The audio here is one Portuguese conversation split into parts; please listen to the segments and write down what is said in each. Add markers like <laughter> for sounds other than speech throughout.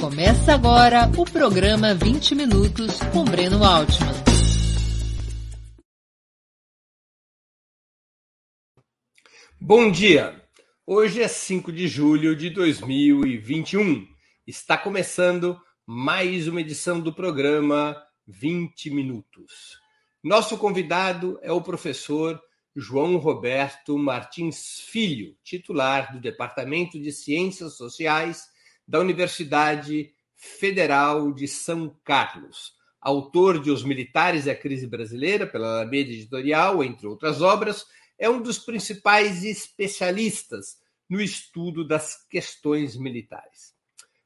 Começa agora o programa 20 Minutos com Breno Altman. Bom dia! Hoje é 5 de julho de 2021. Está começando mais uma edição do programa 20 Minutos. Nosso convidado é o professor João Roberto Martins Filho, titular do Departamento de Ciências Sociais da Universidade Federal de São Carlos, autor de Os Militares e a Crise Brasileira, pela Alameda Editorial, entre outras obras, é um dos principais especialistas no estudo das questões militares.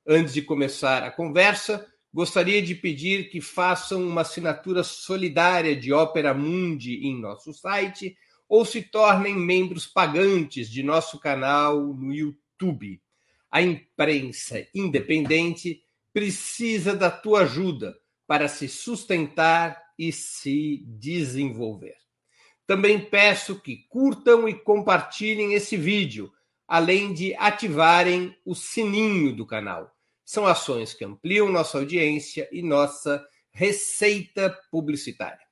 Antes de começar a conversa, gostaria de pedir que façam uma assinatura solidária de Opera Mundi em nosso site ou se tornem membros pagantes de nosso canal no YouTube. A imprensa independente precisa da tua ajuda para se sustentar e se desenvolver. Também peço que curtam e compartilhem esse vídeo, além de ativarem o sininho do canal. São ações que ampliam nossa audiência e nossa receita publicitária.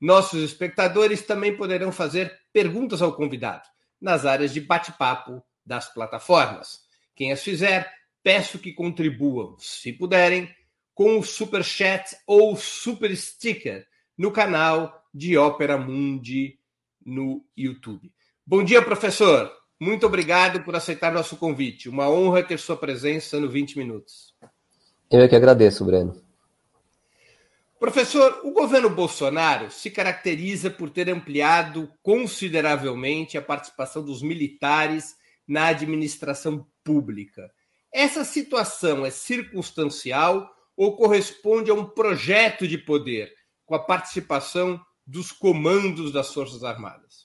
Nossos espectadores também poderão fazer perguntas ao convidado nas áreas de bate-papo das plataformas. Quem as fizer, peço que contribuam, se puderem, com o super chat ou super sticker no canal de Ópera Mundi no YouTube. Bom dia, professor. Muito obrigado por aceitar nosso convite. Uma honra ter sua presença no 20 minutos. Eu é que agradeço, Breno. Professor, o governo Bolsonaro se caracteriza por ter ampliado consideravelmente a participação dos militares na administração pública. Essa situação é circunstancial ou corresponde a um projeto de poder com a participação dos comandos das Forças Armadas?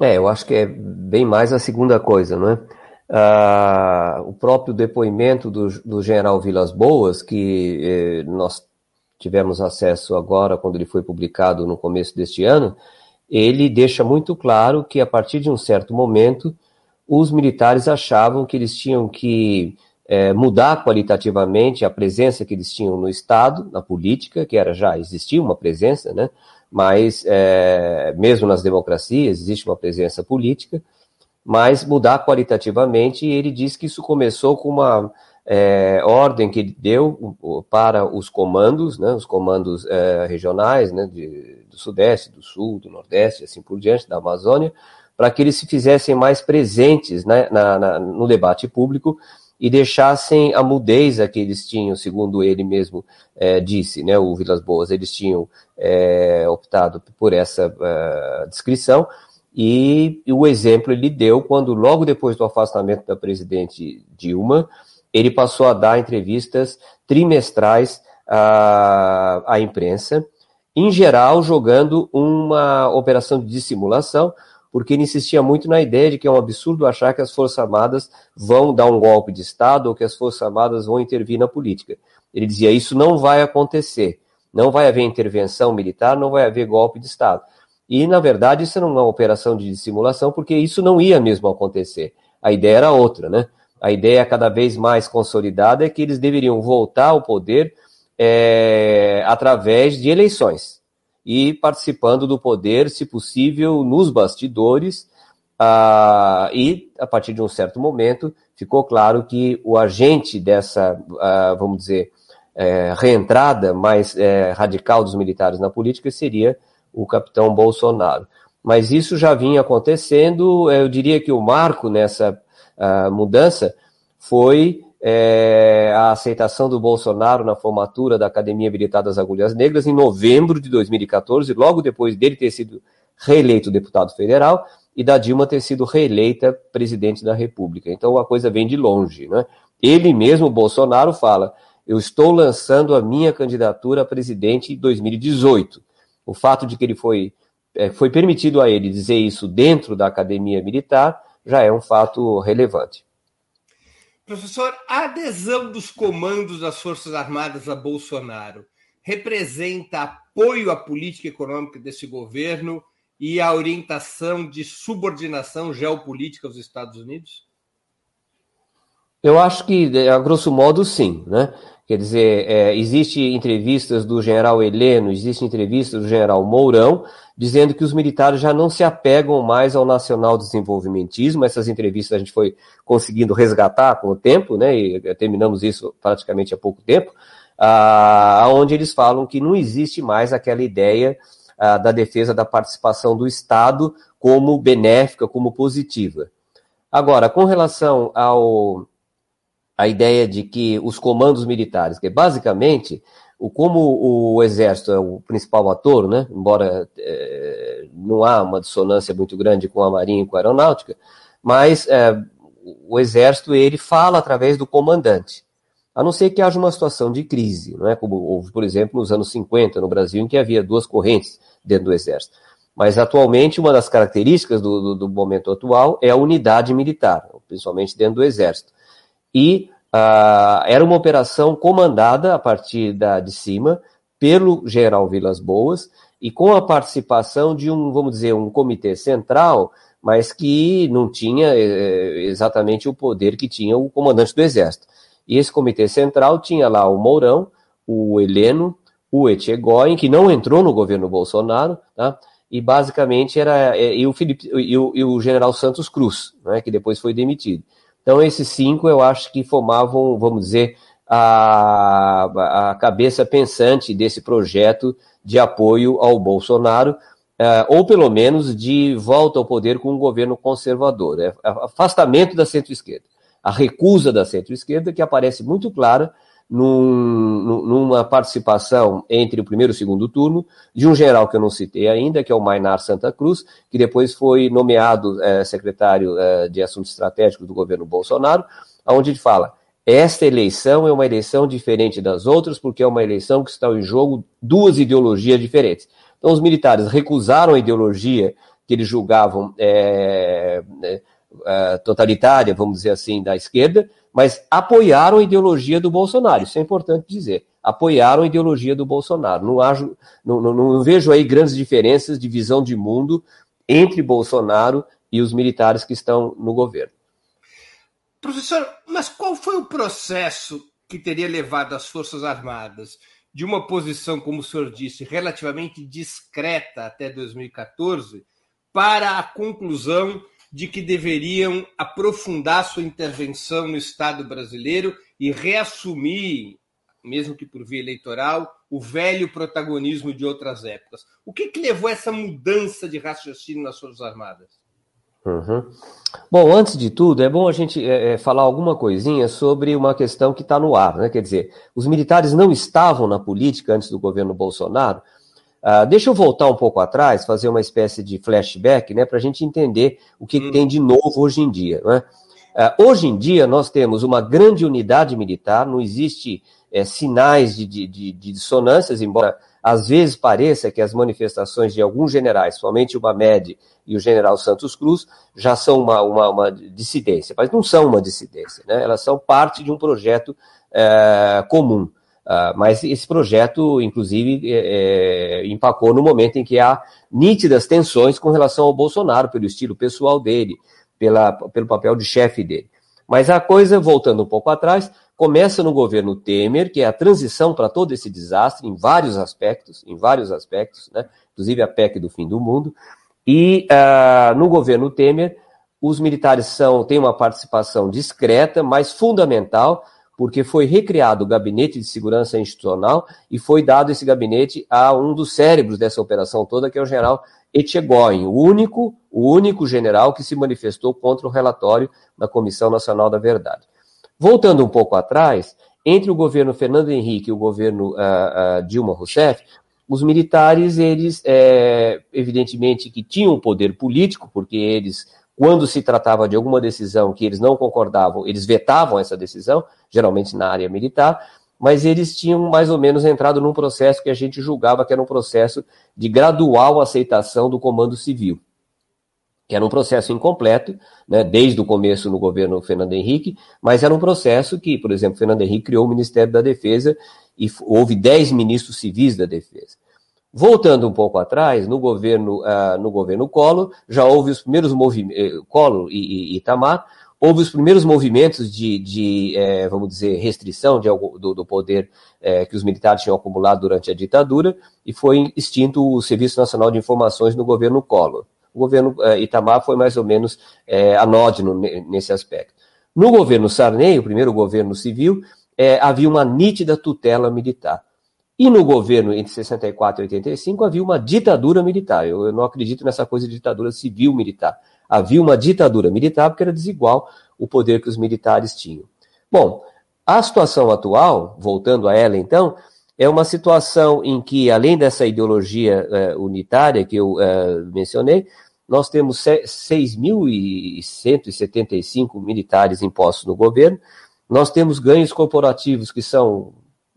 É, eu acho que é bem mais a segunda coisa, não é? Ah, o próprio depoimento do, do general Vilas Boas, que eh, nós tivemos acesso agora, quando ele foi publicado no começo deste ano, ele deixa muito claro que a partir de um certo momento os militares achavam que eles tinham que é, mudar qualitativamente a presença que eles tinham no Estado, na política, que era já existia uma presença, né? Mas é, mesmo nas democracias existe uma presença política, mas mudar qualitativamente. E ele diz que isso começou com uma é, ordem que ele deu para os comandos, né? Os comandos é, regionais, né? De, do Sudeste, do Sul, do Nordeste, assim por diante, da Amazônia, para que eles se fizessem mais presentes né, na, na, no debate público e deixassem a mudez que eles tinham, segundo ele mesmo é, disse, né, o Vilas Boas, eles tinham é, optado por essa uh, descrição, e, e, o exemplo ele deu quando, logo depois do afastamento da presidente Dilma, ele passou a dar entrevistas trimestrais à, à imprensa, em geral jogando uma operação de dissimulação, porque ele insistia muito na ideia de que é um absurdo achar que as Forças Armadas vão dar um golpe de Estado ou que as Forças Armadas vão intervir na política. Ele dizia: isso não vai acontecer, não vai haver intervenção militar, não vai haver golpe de Estado. E, na verdade, isso era uma operação de dissimulação, porque isso não ia mesmo acontecer. A ideia era outra, né? A ideia cada vez mais consolidada é que eles deveriam voltar ao poder é, através de eleições e participando do poder, se possível, nos bastidores. Ah, e, a partir de um certo momento, ficou claro que o agente dessa, ah, vamos dizer, é, reentrada mais é, radical dos militares na política seria o capitão Bolsonaro. Mas isso já vinha acontecendo, eu diria que o marco nessa ah, mudança foi é, a aceitação do Bolsonaro na formatura da Academia Militar das Agulhas Negras em novembro de 2014, logo depois dele ter sido reeleito deputado federal e da Dilma ter sido reeleita presidente da República. Então a coisa vem de longe. Né? Ele mesmo, Bolsonaro, fala: eu estou lançando a minha candidatura a presidente em 2018. O fato de que ele foi, é, foi permitido a ele dizer isso dentro da academia militar já é um fato relevante. Professor, a adesão dos comandos das Forças Armadas a Bolsonaro representa apoio à política econômica desse governo e à orientação de subordinação geopolítica aos Estados Unidos? Eu acho que, a grosso modo, sim, né? Quer dizer, é, existe entrevistas do general Heleno, existe entrevistas do general Mourão, dizendo que os militares já não se apegam mais ao nacional desenvolvimentismo. Essas entrevistas a gente foi conseguindo resgatar com o tempo, né? E terminamos isso praticamente há pouco tempo, ah, onde eles falam que não existe mais aquela ideia ah, da defesa da participação do Estado como benéfica, como positiva. Agora, com relação ao a ideia de que os comandos militares, que basicamente, o, como o exército é o principal ator, né, embora é, não há uma dissonância muito grande com a marinha e com a aeronáutica, mas é, o exército ele fala através do comandante, a não ser que haja uma situação de crise, não é? como houve, por exemplo, nos anos 50 no Brasil, em que havia duas correntes dentro do exército. Mas atualmente, uma das características do, do, do momento atual é a unidade militar, principalmente dentro do exército e uh, era uma operação comandada a partir da, de cima pelo general Vilas Boas e com a participação de um, vamos dizer, um comitê central, mas que não tinha eh, exatamente o poder que tinha o comandante do exército. E esse comitê central tinha lá o Mourão, o Heleno, o Etchegóin, que não entrou no governo Bolsonaro, tá? e basicamente era eh, e o, Felipe, e o, e o general Santos Cruz, né, que depois foi demitido. Então, esses cinco eu acho que formavam, vamos dizer, a, a cabeça pensante desse projeto de apoio ao Bolsonaro, é, ou pelo menos de volta ao poder com um governo conservador. É, afastamento da centro-esquerda. A recusa da centro-esquerda, que aparece muito clara num, numa participação entre o primeiro e o segundo turno de um general que eu não citei ainda, que é o Mainar Santa Cruz, que depois foi nomeado é, secretário é, de Assuntos Estratégicos do governo Bolsonaro, onde ele fala: esta eleição é uma eleição diferente das outras, porque é uma eleição que está em jogo duas ideologias diferentes. Então, os militares recusaram a ideologia que eles julgavam é, é, totalitária, vamos dizer assim, da esquerda, mas apoiaram a ideologia do Bolsonaro. Isso é importante dizer. Apoiaram a ideologia do Bolsonaro. Não, ajo, não, não, não vejo aí grandes diferenças de visão de mundo entre Bolsonaro e os militares que estão no governo. Professor, mas qual foi o processo que teria levado as Forças Armadas de uma posição, como o senhor disse, relativamente discreta até 2014, para a conclusão de que deveriam aprofundar sua intervenção no Estado brasileiro e reassumir, mesmo que por via eleitoral, o velho protagonismo de outras épocas. O que, que levou a essa mudança de raciocínio nas Forças Armadas? Uhum. Bom, antes de tudo, é bom a gente é, falar alguma coisinha sobre uma questão que está no ar, né? Quer dizer, os militares não estavam na política antes do governo Bolsonaro, Uh, deixa eu voltar um pouco atrás, fazer uma espécie de flashback, né, para a gente entender o que, hum. que, tem de novo hoje em dia. Né? Uh, hoje em dia, nós temos uma grande unidade militar, não existe é, sinais de, de, de, dissonâncias, embora às vezes pareça que as manifestações de alguns generais, somente o Mamed e o general Santos Cruz, já são uma, uma, uma dissidência, mas não são uma dissidência, né? elas são parte de um projeto é, comum. Uh, mas esse projeto, inclusive, é, é, empacou no momento em que há nítidas tensões com relação ao Bolsonaro, pelo estilo pessoal dele, pela, pelo papel de chefe dele. Mas a coisa, voltando um pouco atrás, começa no governo Temer, que é a transição para todo esse desastre, em vários aspectos, em vários aspectos, né? inclusive a PEC do fim do mundo. E uh, no governo Temer, os militares são, têm uma participação discreta, mas fundamental porque foi recriado o Gabinete de Segurança Institucional e foi dado esse gabinete a um dos cérebros dessa operação toda, que é o general Etchegóin, o único, o único general que se manifestou contra o relatório da Comissão Nacional da Verdade. Voltando um pouco atrás, entre o governo Fernando Henrique e o governo uh, uh, Dilma Rousseff, os militares, eles, é, evidentemente, que tinham poder político, porque eles quando se tratava de alguma decisão que eles não concordavam, eles vetavam essa decisão, geralmente na área militar, mas eles tinham mais ou menos entrado num processo que a gente julgava que era um processo de gradual aceitação do comando civil, que era um processo incompleto, né, desde o começo no governo Fernando Henrique, mas era um processo que, por exemplo, Fernando Henrique criou o Ministério da Defesa e houve 10 ministros civis da Defesa. Voltando um pouco atrás, no governo, uh, no governo Collor, já houve os primeiros movimentos, eh, Collor e, e Itamar, houve os primeiros movimentos de, de eh, vamos dizer, restrição de, do, do, poder eh, que os militares tinham acumulado durante a ditadura, e foi extinto o Serviço Nacional de Informações no governo Collor. O governo Itamar foi mais ou menos anódino nesse aspecto. No governo Sarney, o primeiro governo civil, havia uma nítida tutela militar. E no governo entre 64 e 85 havia uma ditadura militar. Eu, eu não acredito nessa coisa de ditadura civil-militar. Havia uma ditadura militar porque era desigual o poder que os militares tinham. Bom, a situação atual, voltando a ela então, é uma situação em que, além dessa ideologia uh, unitária que eu uh, mencionei, nós temos 6.175 militares impostos no governo, nós temos ganhos corporativos que são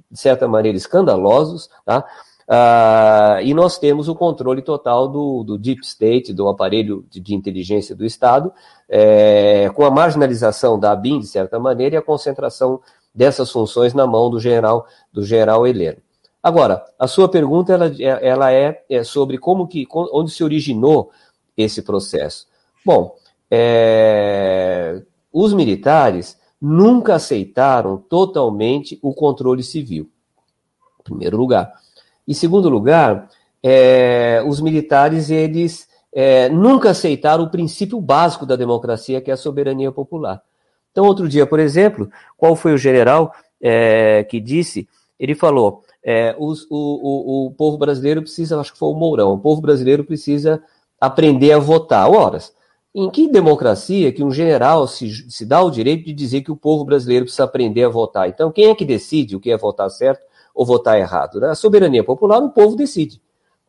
de certa maneira, escandalosos, tá? Ah, e nós temos o controle total do, do Deep State, do aparelho de, de inteligência do Estado, é, com a marginalização da ABIN, de certa maneira, e a concentração dessas funções na mão do general, do general Heleno. Agora, a sua pergunta ela, ela é, é, sobre como que, onde se originou esse processo. Bom, é, os militares nunca aceitaram totalmente o controle civil, em primeiro lugar. Em segundo lugar, é, os militares, eles é, nunca aceitaram o princípio básico da democracia, que é a soberania popular. Então, outro dia, por exemplo, qual foi o general é, que disse? Ele falou: é, os, o, o, o, povo brasileiro precisa, acho que foi o Mourão, o povo brasileiro precisa aprender a votar. Horas, em que democracia que um general se, se dá o direito de dizer que o povo brasileiro precisa aprender a votar? Então, quem é que decide o que é votar certo ou votar errado? Na soberania popular, o povo decide.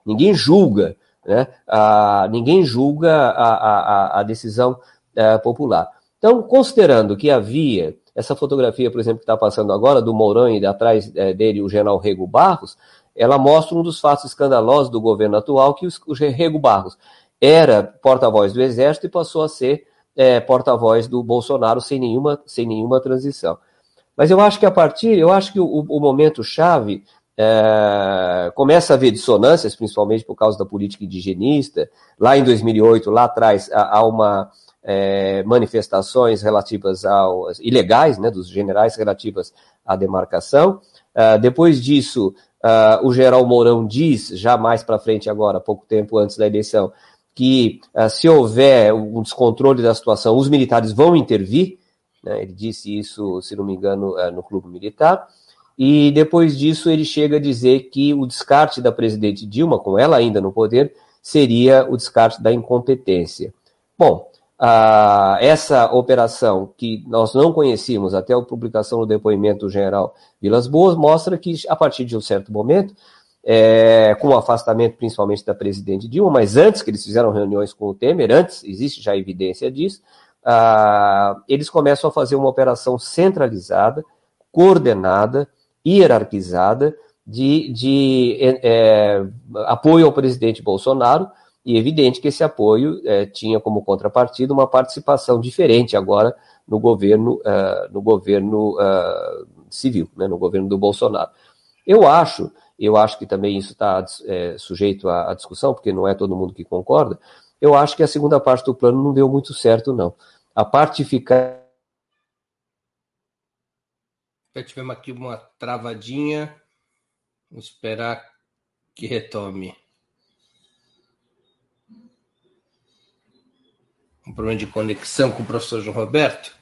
Ninguém julga, né? Ah, ninguém julga a, a, a decisão eh, popular. Então, considerando que havia essa fotografia, por exemplo, que está passando agora, do Mourão e atrás eh, dele o general Rego Barros, ela mostra um dos fatos escandalosos do governo atual, que o Rego Barros era porta-voz do Exército e passou a ser é, porta-voz do Bolsonaro sem nenhuma, sem nenhuma transição. Mas eu acho que a partir, eu acho que o, o momento chave é, começa a haver dissonâncias, principalmente por causa da política indigenista. Lá em 2008, lá atrás, há, uma é, manifestações relativas aos ilegais, né, dos generais relativas à demarcação. É, depois disso, é, o general Mourão diz, já mais para frente agora, pouco tempo antes da eleição, que uh, se houver um descontrole da situação, os militares vão intervir. Né? Ele disse isso, se não me engano, uh, no clube militar. E depois disso ele chega a dizer que o descarte da presidente Dilma, com ela ainda no poder, seria o descarte da incompetência. Bom, essa operação que nós não conhecíamos até a publicação do depoimento do general Vilas Boas mostra que, a partir de um certo momento, é, com o afastamento principalmente da presidente Dilma, mas antes que eles fizeram reuniões com o Temer, antes, existe já evidência disso, ah, eles começam a fazer uma operação centralizada, coordenada, hierarquizada, de, de é, é apoio ao presidente Bolsonaro, e evidente que esse apoio é, tinha como contrapartida uma participação diferente agora no governo, uh, no governo uh, civil, né, no governo do Bolsonaro. Eu acho eu acho que também isso está é, sujeito à, à, discussão, porque não é todo mundo que concorda. Eu acho que a segunda parte do plano não deu muito certo, não. A parte ficar. Tivemos aqui uma travadinha. Vamos esperar que retome. Um problema de conexão com o professor João Roberto.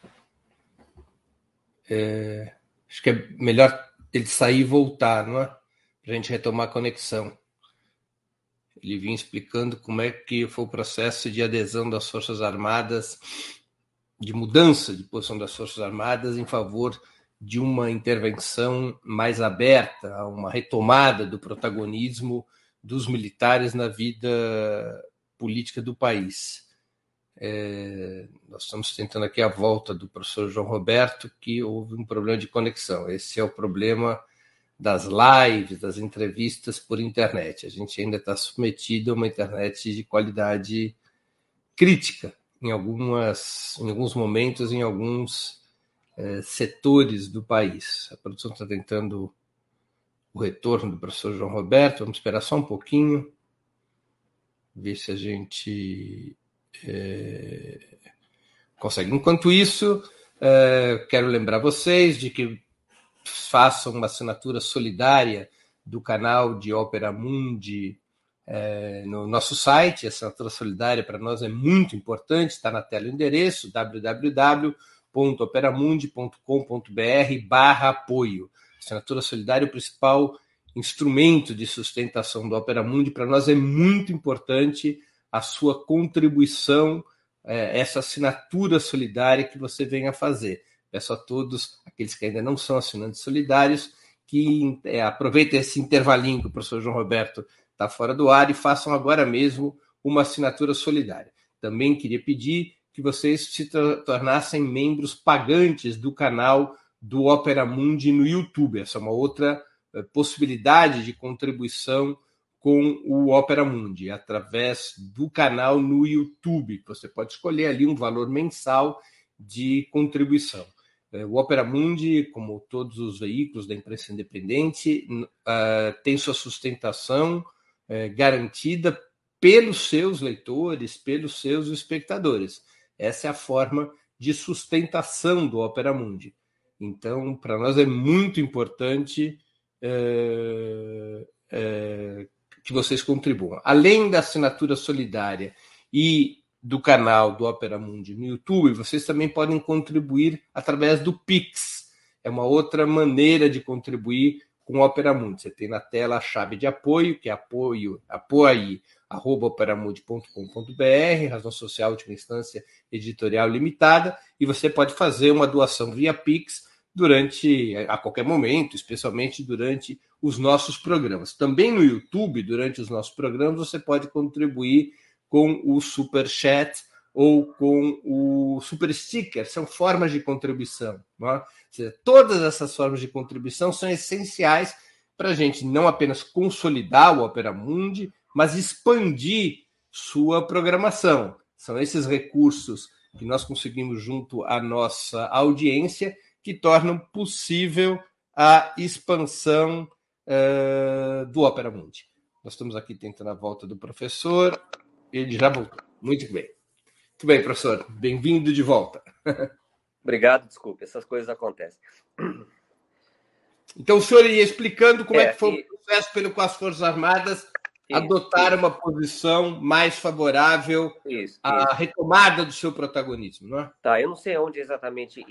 É, acho que é melhor ele sair e voltar, não é? Para a gente retomar a conexão. Ele vinha explicando como é que foi o processo de adesão das Forças Armadas, de mudança de posição das Forças Armadas em favor de uma intervenção mais aberta, uma retomada do protagonismo dos militares na vida política do país. É, nós estamos tentando aqui a volta do professor João Roberto, que houve um problema de conexão. Esse é o problema das lives, das entrevistas por internet. A gente ainda está submetido a uma internet de qualidade crítica em algumas, em alguns momentos, em alguns é, setores do país. A produção está tentando o retorno do professor João Roberto. Vamos esperar só um pouquinho, ver se a gente é, consegue. Enquanto isso, é, quero lembrar vocês de que façam uma assinatura solidária do canal de Ópera Mundi é, no nosso site. A assinatura solidária para nós é muito importante, está na tela o endereço www.operamundi.com.br barra apoio. Assinatura solidária é o principal instrumento de sustentação do Opera Mundi. Para nós é muito importante a sua contribuição, é, essa assinatura solidária que você venha fazer. Peço a todos, aqueles que ainda não são assinantes solidários, que é, aproveitem esse intervalinho que o professor João Roberto está fora do ar e façam agora mesmo uma assinatura solidária. Também queria pedir que vocês se tornassem membros pagantes do canal do Opera Mundi no YouTube. Essa é uma outra eh, possibilidade de contribuição com o Opera Mundi, através do canal no YouTube. Você pode escolher ali um valor mensal de contribuição. Eh, o Opera Mundi, como todos os veículos da imprensa independente, uh, tem sua sustentação uh, garantida pelos seus leitores, pelos seus espectadores. Essa é a forma de sustentação do Opera Mundi. Então, para nós é muito importante é, é, que vocês contribuam. Além da assinatura solidária e do canal do Opera Mundi no YouTube, vocês também podem contribuir através do Pix. É uma outra maneira de contribuir com o Opera Mundi. Você tem na tela a chave de apoio, que é apoio, razão social, última instância, editorial limitada, e você pode fazer uma doação via Pix durante, a qualquer momento, especialmente durante os nossos programas. Também no YouTube, durante os nossos programas, você pode contribuir com o Super Chat ou com o Super Sticker, são formas de contribuição. É? Seja, todas essas formas de contribuição são essenciais para a gente não apenas consolidar o Opera Mundi, mas expandir sua programação. São esses recursos que nós conseguimos junto à nossa audiência que tornam possível a expansão uh, do Opera Mundi. Nós estamos aqui tentando a volta do professor, ele já voltou. Muito bem. Muito bem, professor. Bem-vindo de volta. <laughs> Obrigado, desculpe, essas coisas acontecem. Então, o senhor ia explicando como é, é que foi e... o processo pelo qual as Forças Armadas adotaram uma posição mais favorável isso, à isso. retomada do seu protagonismo, não é? Tá, eu não sei onde exatamente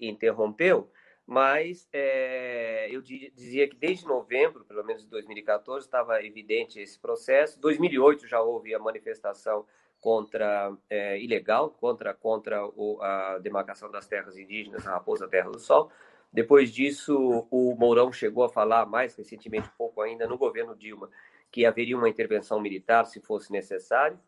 interrompeu, mas é, eu dizia que desde novembro, pelo menos de 2014, estava evidente esse processo. 2008 já houve a manifestação contra é, ilegal contra contra o, a demarcação das terras indígenas, a Raposa Terra do Sol. Depois disso, o Mourão chegou a falar mais recentemente, pouco ainda, no governo Dilma, que haveria uma intervenção militar se fosse necessário.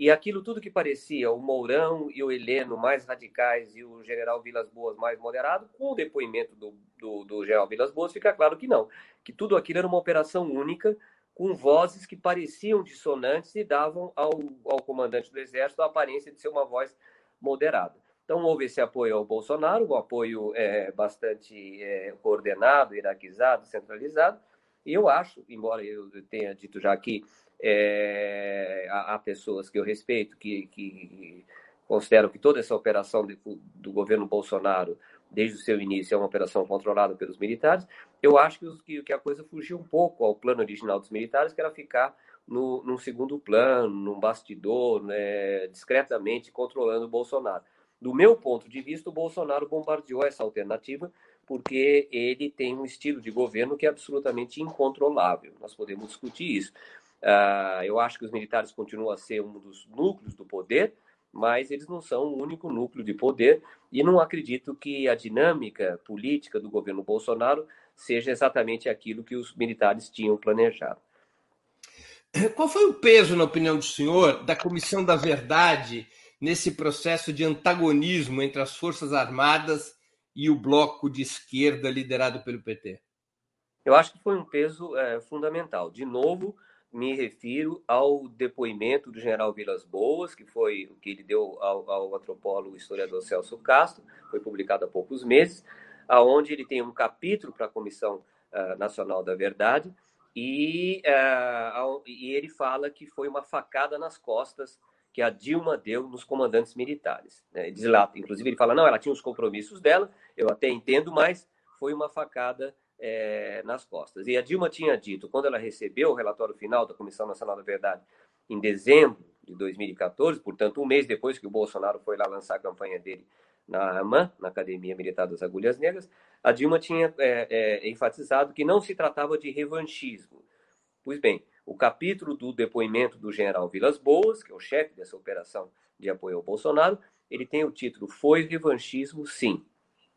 E aquilo tudo que parecia o Mourão e o Heleno mais radicais e o general Vilas Boas mais moderado, com o depoimento do, do, do general Vilas Boas, fica claro que não, que tudo aquilo era uma operação única, com vozes que pareciam dissonantes e davam ao, ao comandante do Exército a aparência de ser uma voz moderada. Então, houve esse apoio ao Bolsonaro, um apoio é, bastante é, coordenado, hierarquizado, centralizado, eu acho, embora eu tenha dito já aqui, é, há, há, pessoas que eu respeito que, que consideram que toda essa operação de, do governo Bolsonaro, desde o seu início, é uma operação controlada pelos militares. Eu acho que, que a coisa fugiu um pouco ao plano original dos militares, que era ficar no, num segundo plano, num bastidor, né, discretamente controlando o Bolsonaro. Do meu ponto de vista, o Bolsonaro bombardeou essa alternativa porque ele tem um estilo de governo que é absolutamente incontrolável. Nós podemos discutir isso. Uh, eu acho que os militares continuam a ser um dos núcleos do poder, mas eles não são o único núcleo de poder e não acredito que a dinâmica política do governo Bolsonaro seja exatamente aquilo que os militares tinham planejado. Qual foi o peso, na opinião do senhor, da Comissão da Verdade nesse processo de antagonismo entre as Forças Armadas e o bloco de esquerda liderado pelo PT? Eu acho que foi um peso é, fundamental. De novo, me refiro ao depoimento do general Vilas Boas, que foi o que ele deu ao, ao antropólogo historiador Celso Castro, foi publicado há poucos meses, aonde ele tem um capítulo para a comissão uh, Nacional da Verdade, e, uh, e ele fala que foi uma facada nas costas que a Dilma deu nos comandantes militares. Né? Diz lá, inclusive, ele fala: não, ela tinha os compromissos dela, eu até entendo, mas foi uma facada é, nas costas. E a Dilma tinha dito, quando ela recebeu o relatório final da Comissão Nacional da Verdade, em dezembro de 2014, portanto, um mês depois que o Bolsonaro foi lá lançar a campanha dele na AMAN, na Academia Militar das Agulhas Negras, a Dilma tinha é, é, enfatizado que não se tratava de revanchismo. Pois bem, o capítulo do depoimento do general Vilas Boas, que é o chefe dessa operação de apoio ao Bolsonaro, ele tem o título Foi revanchismo, sim.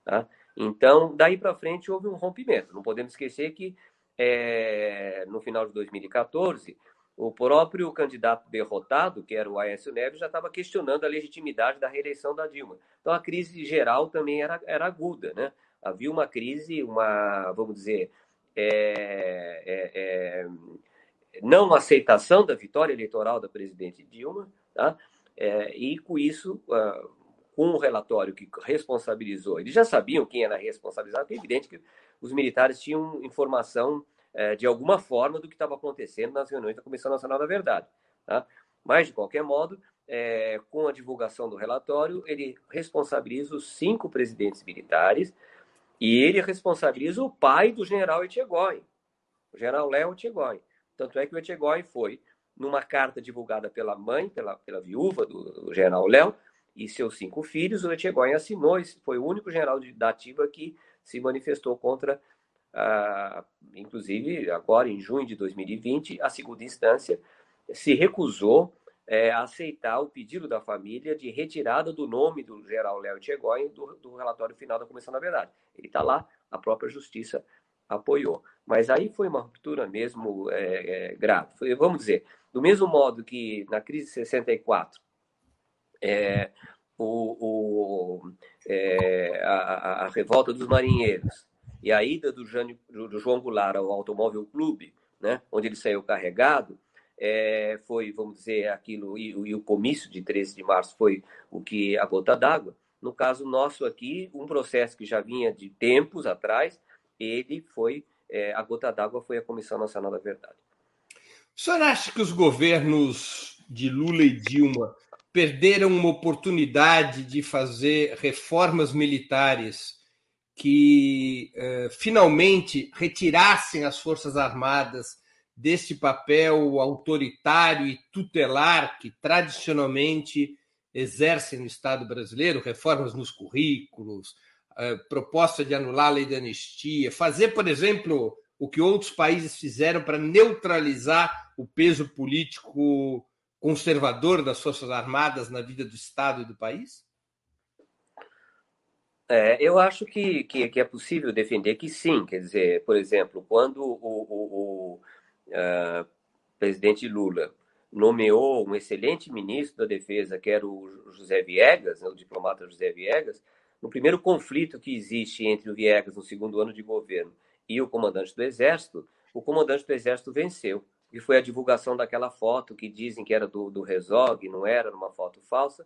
Tá? Então, daí para frente houve um rompimento. Não podemos esquecer que é, no final de 2014, o próprio candidato derrotado, que era o Aécio Neves, já estava questionando a legitimidade da reeleição da Dilma. Então, a crise geral também era, era aguda. Né? Havia uma crise, uma, vamos dizer, é, é, é não aceitação da vitória eleitoral da presidente Dilma, tá? É, e com isso, uh, com um relatório que responsabilizou, eles já sabiam quem era responsabilizado, é evidente que os militares tinham informação uh, de alguma forma do que estava acontecendo nas reuniões da Comissão Nacional da Verdade. Tá? Mas, de qualquer modo, é, com a divulgação do relatório, ele responsabiliza os cinco presidentes militares e ele responsabiliza o pai do general Etchegói, o general Léo Etchegói. Tanto é que o Etchegói foi, numa carta divulgada pela mãe, pela, pela viúva do, do general Léo, e seus cinco filhos, o Etchegói assinou, foi o único general da ativa que se manifestou contra, ah, inclusive agora em junho de 2020, a segunda instância se recusou é, a aceitar o pedido da família de retirada do nome do general Léo Etchegói do, do relatório final da Comissão da Verdade. Ele está lá, a própria justiça apoiou. Mas aí foi uma ruptura mesmo é, é, grave. Foi, vamos dizer, do mesmo modo que na crise de 64, é, o, o é, a, a, revolta dos marinheiros e a ida do, Jânio, do João Goulart ao Automóvel Clube, né, onde ele saiu carregado, é, foi, vamos dizer, aquilo, e, e, o comício de 13 de março foi o que a gota d'água. No caso nosso aqui, um processo que já vinha de tempos atrás, ele foi, é, a gota d'água foi a Comissão Nacional da Verdade. O senhor acha que os governos de Lula e Dilma perderam uma oportunidade de fazer reformas militares que eh, finalmente retirassem as Forças Armadas deste papel autoritário e tutelar que tradicionalmente exercem no Estado brasileiro, reformas nos currículos, proposta de anular a lei de anistia, fazer, por exemplo, o que outros países fizeram para neutralizar o peso político conservador das Forças Armadas na vida do Estado e do país? É, eu acho que, que, que, é possível defender que sim. Quer dizer, por exemplo, quando o, o, o uh, presidente Lula nomeou um excelente ministro da Defesa, que era o José Viegas, né, o diplomata José Viegas, no primeiro conflito que existe entre o Viegas no segundo ano de governo e o comandante do Exército, o comandante do Exército venceu. E foi a divulgação daquela foto que dizem que era do, do Rezog, não era, uma foto falsa.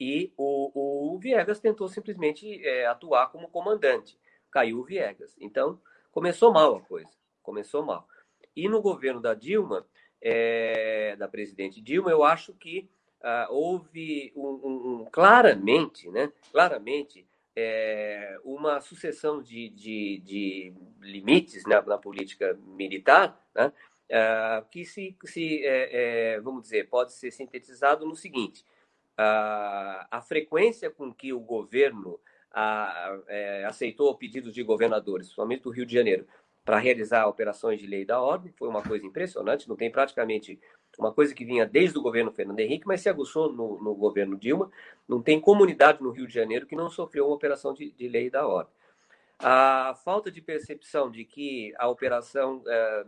E o, o Viegas tentou simplesmente é, atuar como comandante. Caiu o Viegas. Então, começou mal a coisa. Começou mal. E no governo da Dilma, é, da presidente Dilma, eu acho que ah, houve um, um, um, claramente, né, claramente é, uma sucessão de, de, de limites na, na, política militar, né, é, que se, se é, é, vamos dizer, pode ser sintetizado no seguinte: a, a frequência com que o governo é, aceitou pedidos de governadores, principalmente do Rio de Janeiro, para realizar operações de lei da ordem, foi uma coisa impressionante. Não tem praticamente uma coisa que vinha desde o governo Fernando Henrique, mas se aguçou no, no governo Dilma. Não tem comunidade no Rio de Janeiro que não sofreu uma operação de, de lei da ordem. A falta de percepção de que a operação é,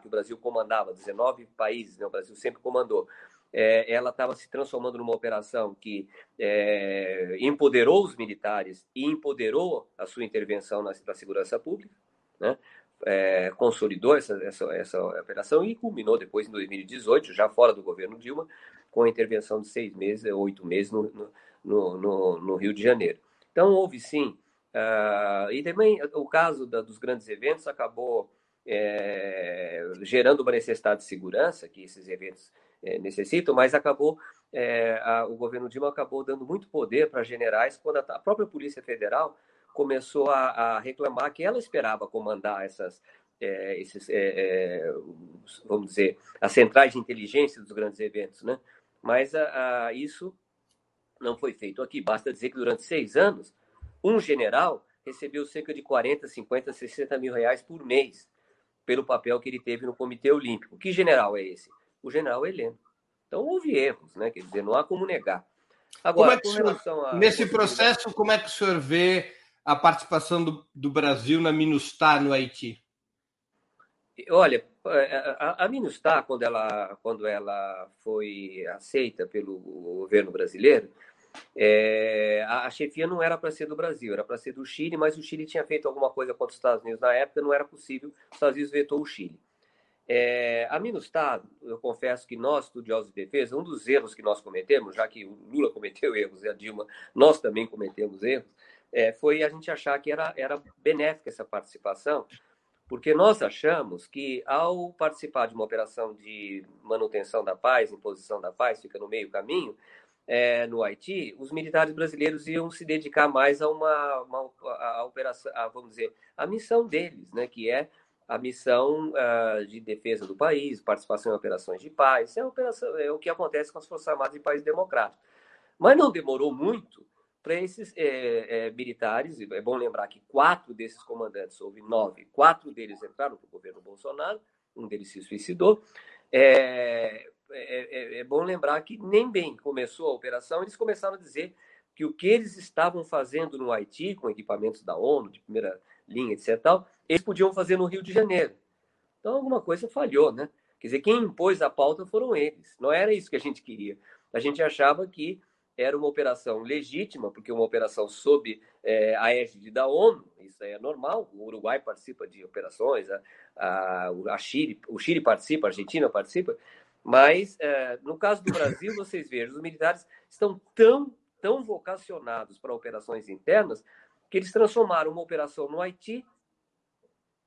que o Brasil comandava, 19 países, né, o Brasil sempre comandou, é, ela estava se transformando numa operação que é, empoderou os militares e empoderou a sua intervenção na, na segurança pública. Né? É, consolidou essa, essa, essa operação e culminou depois em 2018, já fora do governo Dilma, com a intervenção de seis meses, oito meses no, no, no, no Rio de Janeiro. Então, houve sim Uh, e também o caso da, dos grandes eventos acabou é, gerando uma necessidade de segurança que esses eventos é, necessitam, mas acabou é, a, o governo Dilma acabou dando muito poder para generais quando a, a, própria Polícia Federal começou a, a, reclamar que ela esperava comandar essas é, esses, é, é, vamos dizer, as centrais de inteligência dos grandes eventos, né? Mas isso não foi feito aqui. Basta dizer que durante seis anos um general recebeu cerca de 40, 50, 60 mil reais por mês pelo papel que ele teve no Comitê Olímpico. Que general é esse? O general Heleno. Então houve erros, né? Quer dizer, não há como negar. Agora, é senhor, a... nesse processo, como é que o senhor vê a participação do, do Brasil na MINUSTAH no Haiti? Olha, a, a MINUSTAH, quando ela, quando ela foi aceita pelo governo brasileiro, é, a, a, chefia não era para ser do Brasil, era para ser do Chile, mas o Chile tinha feito alguma coisa contra os Estados Unidos na época, não era possível, os Estados Unidos vetou o Chile. É, a Minustah, eu confesso que nós, estudiosos de defesa, um dos erros que nós cometemos, já que o Lula cometeu erros e a Dilma, nós também cometemos erros, é, foi a gente achar que era, era benéfica essa participação, porque nós achamos que ao participar de uma operação de manutenção da paz, imposição da paz, fica no meio caminho, é, no Haiti, os militares brasileiros iam se dedicar mais a uma, uma a, a operação, a, vamos dizer, a missão deles, né, que é a missão uh, de defesa do país, participação em operações de paz, é, operação, é o que acontece com as Forças Armadas em países democráticos. Mas não demorou muito para esses é, é, militares, é bom lembrar que quatro desses comandantes, houve nove, quatro deles entraram para o governo Bolsonaro, um deles se suicidou, é, é, é, é, bom lembrar que nem bem começou a operação, eles começaram a dizer que o que eles estavam fazendo no Haiti, com equipamentos da ONU, de primeira linha, etc., tal, eles podiam fazer no Rio de Janeiro. Então, alguma coisa falhou, né? Quer dizer, quem impôs a pauta foram eles. Não era isso que a gente queria. A gente achava que era uma operação legítima, porque uma operação sob é, a égide da ONU, isso é normal, o Uruguai participa de operações, a, a, a Chile, o Chile participa, a Argentina participa, mas, é, no caso do Brasil, vocês vejam, os militares estão tão, tão vocacionados para operações internas que eles transformaram uma operação no Haiti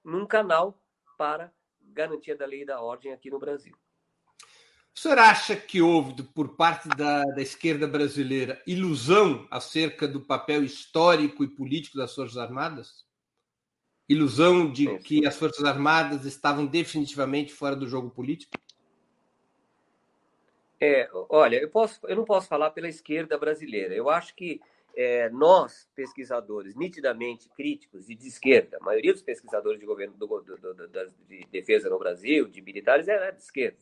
num canal para garantia da lei e da ordem aqui no Brasil. O senhor acha que houve, por parte da, da esquerda brasileira, ilusão acerca do papel histórico e político das Forças Armadas? Ilusão de que as Forças Armadas estavam definitivamente fora do jogo político? É, olha, eu, posso, eu não posso falar pela esquerda brasileira. Eu acho que é, nós, pesquisadores nitidamente críticos e de esquerda, a maioria dos pesquisadores de governo do, do, do, de defesa no Brasil, de militares, era de esquerda.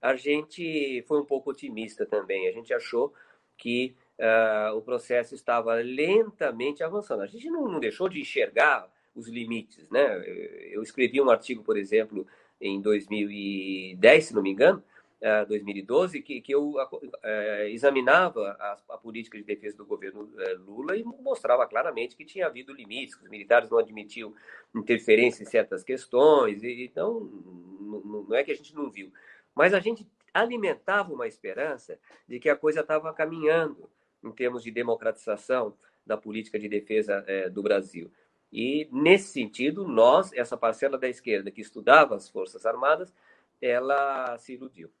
A gente foi um pouco otimista também. A gente achou que uh, o processo estava lentamente avançando. A gente não, não deixou de enxergar os limites, né? Eu escrevi um artigo, por exemplo, em 2010, se não me engano, 2012, que, que eu é, examinava a, a, política de defesa do governo é, Lula e mostrava claramente que tinha havido limites, que os militares não admitiam interferência em certas questões, e, então não é que a gente não viu, mas a gente alimentava uma esperança de que a coisa estava caminhando em termos de democratização da política de defesa é, do Brasil. E, nesse sentido, nós, essa parcela da esquerda que estudava as Forças Armadas, ela se iludiu.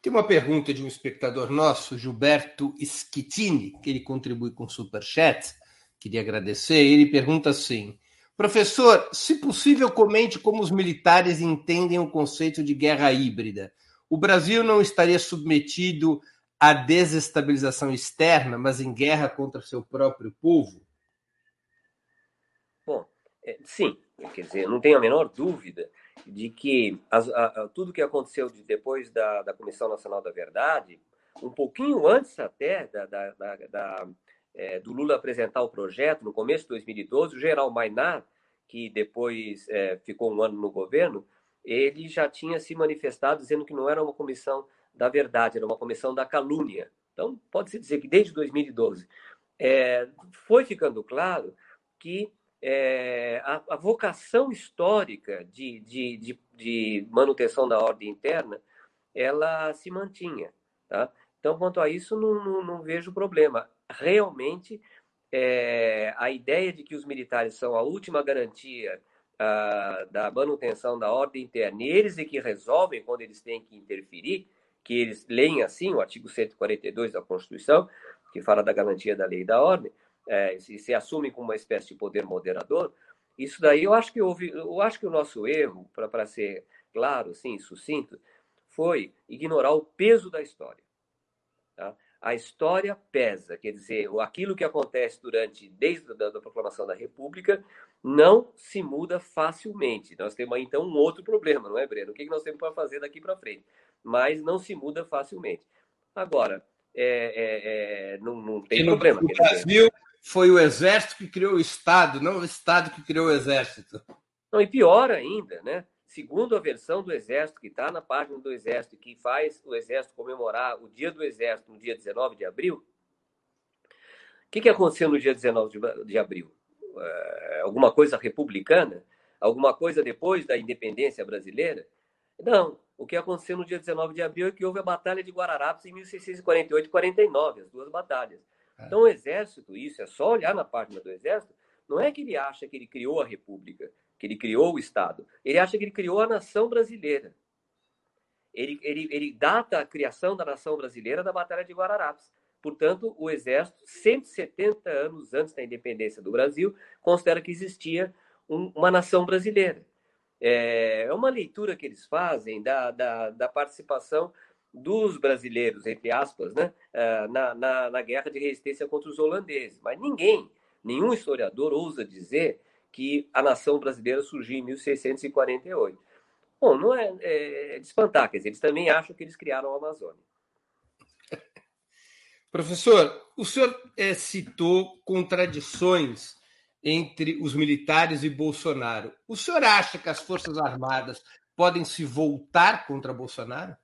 Tem uma pergunta de um espectador nosso, Gilberto Schittini, que ele contribui com o Superchat. Queria agradecer. Ele pergunta assim: Professor, se possível, comente como os militares entendem o conceito de guerra híbrida. O Brasil não estaria submetido à desestabilização externa, mas em guerra contra seu próprio povo? Bom, é, sim, quer dizer, não tenho a menor dúvida de que as, a, a, tudo que aconteceu de, depois da, da Comissão Nacional da Verdade, um pouquinho antes até da, da, da é, do Lula apresentar o projeto, no começo de 2012, o general Mainar, que depois é, ficou um ano no governo, ele já tinha se manifestado dizendo que não era uma comissão da verdade, era uma comissão da calúnia. Então, pode-se dizer que desde 2012 é, foi ficando claro que é, a, a, vocação histórica de, de, de, de, manutenção da ordem interna, ela se mantinha. Tá? Então, quanto a isso, não, não, não vejo problema. Realmente, é, a ideia de que os militares são a última garantia uh, da manutenção da ordem interna, e eles é que resolvem quando eles têm que interferir, que eles leem assim o artigo 142 da Constituição, que fala da garantia da lei e da ordem, é, e se assumem como uma espécie de poder moderador, isso daí eu acho que houve, eu acho que o nosso erro, para ser claro, assim, sucinto, foi ignorar o peso da história. Tá? A história pesa, quer dizer, aquilo que acontece durante, desde a da proclamação da República, não se muda facilmente. Nós temos aí, então, um outro problema, não é, Breno? O que nós temos para fazer daqui para frente? Mas não se muda facilmente. Agora, é, é, é, não, não, tem problema. No Brasil, foi o Exército que criou o Estado, não o Estado que criou o Exército. Não, e pior ainda, né? Segundo a versão do Exército, que está na página do Exército, que faz o Exército comemorar o Dia do Exército no dia 19 de abril, o que, que aconteceu no dia 19 de abril? É, alguma coisa republicana? Alguma coisa depois da independência brasileira? Não. O que aconteceu no dia 19 de abril é que houve a Batalha de Guararapes em 1648 e 49, as duas batalhas. É. Então, o Exército, isso é só olhar na página do Exército, não é que ele acha que ele criou a República, que ele criou o Estado. Ele acha que ele criou a nação brasileira. Ele, ele, ele data a criação da nação brasileira da Batalha de Guararapes. Portanto, o Exército, 170 anos antes da independência do Brasil, considera que existia um, uma nação brasileira. É, é uma leitura que eles fazem da, da, da participação dos brasileiros, entre aspas, né, é, na, na, na, guerra de resistência contra os holandeses. Mas ninguém, nenhum historiador ousa dizer que a nação brasileira surgiu em 1648. Bom, não é, é, é de espantar, quer dizer, eles também acham que eles criaram a Amazônia. <laughs> Professor, o senhor é, citou contradições entre os militares e Bolsonaro. O senhor acha que as Forças Armadas podem se voltar contra Bolsonaro?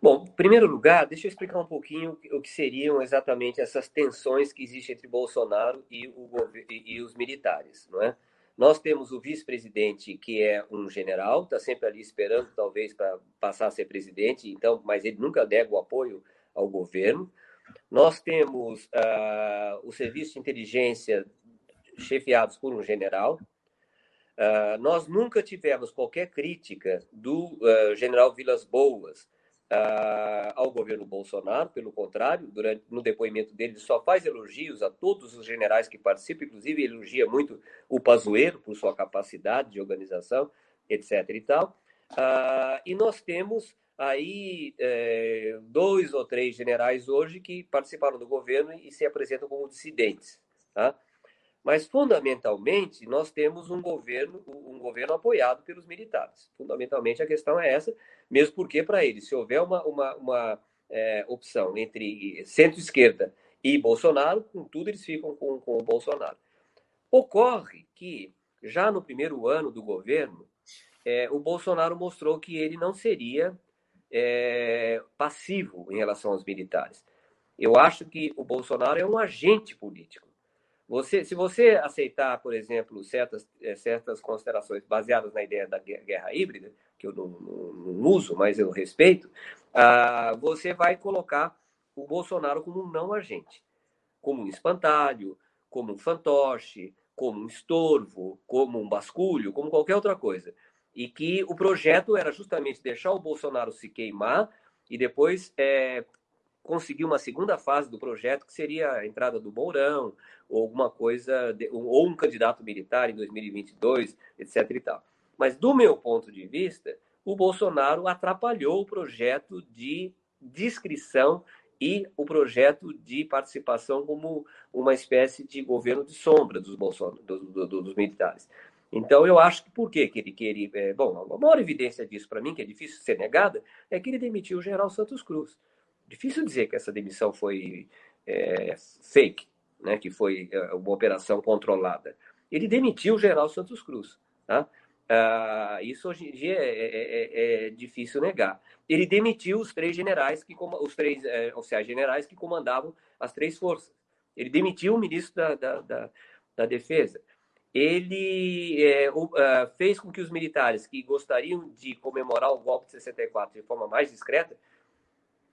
Bom, em primeiro lugar, deixa eu explicar um pouquinho o que seriam exatamente essas tensões que existem entre Bolsonaro e, o, e os militares, não é? Nós temos o vice-presidente, que é um general, está sempre ali esperando, talvez, para passar a ser presidente, então, mas ele nunca nega o apoio ao governo. Nós temos uh, o serviço de inteligência chefiados por um general. Uh, nós nunca tivemos qualquer crítica do uh, general Vilas Boas ao governo Bolsonaro, pelo contrário, durante, no depoimento dele, ele só faz elogios a todos os generais que participam, inclusive elogia muito o Pazuello por sua capacidade de organização, etc. e tal. e nós temos aí é, dois ou três generais hoje que participaram do governo e se apresentam como dissidentes. Tá? Mas, fundamentalmente, nós temos um governo, um governo apoiado pelos militares. Fundamentalmente, a questão é essa, mesmo porque, para eles, se houver uma, uma, uma é, opção entre centro-esquerda e Bolsonaro, com tudo eles ficam com, com o Bolsonaro. Ocorre que, já no primeiro ano do governo, é, o Bolsonaro mostrou que ele não seria é, passivo em relação aos militares. Eu acho que o Bolsonaro é um agente político. Você, se você aceitar, por exemplo, certas, é, certas considerações baseadas na ideia da guerra híbrida, que eu não, não, não uso, mas eu respeito, ah, você vai colocar o Bolsonaro como um não agente, como um espantalho, como um fantoche, como um estorvo, como um basculho, como qualquer outra coisa. E que o projeto era justamente deixar o Bolsonaro se queimar e depois é, conseguir uma segunda fase do projeto, que seria a entrada do Mourão, ou alguma coisa, ou um candidato militar em 2022, etc. e tal. Mas, do meu ponto de vista, o Bolsonaro atrapalhou o projeto de descrição e o projeto de participação como uma espécie de governo de sombra dos, Bolson... dos, dos, dos militares. Então, eu acho que por que ele, que ele é, bom, a maior evidência disso para mim, que é difícil ser negada, é que ele demitiu o general Santos Cruz. Difícil dizer que essa demissão foi é, fake, né, que foi é, uma operação controlada. Ele demitiu o general Santos Cruz. Tá? Ah, isso hoje em dia é, é, é, é, difícil negar. Ele demitiu os três generais, que os três é, oficiais generais que comandavam as três forças. Ele demitiu o ministro da, da, da, da Defesa ele é, uh, fez com que os militares que gostariam de comemorar o golpe de 64 de forma mais discreta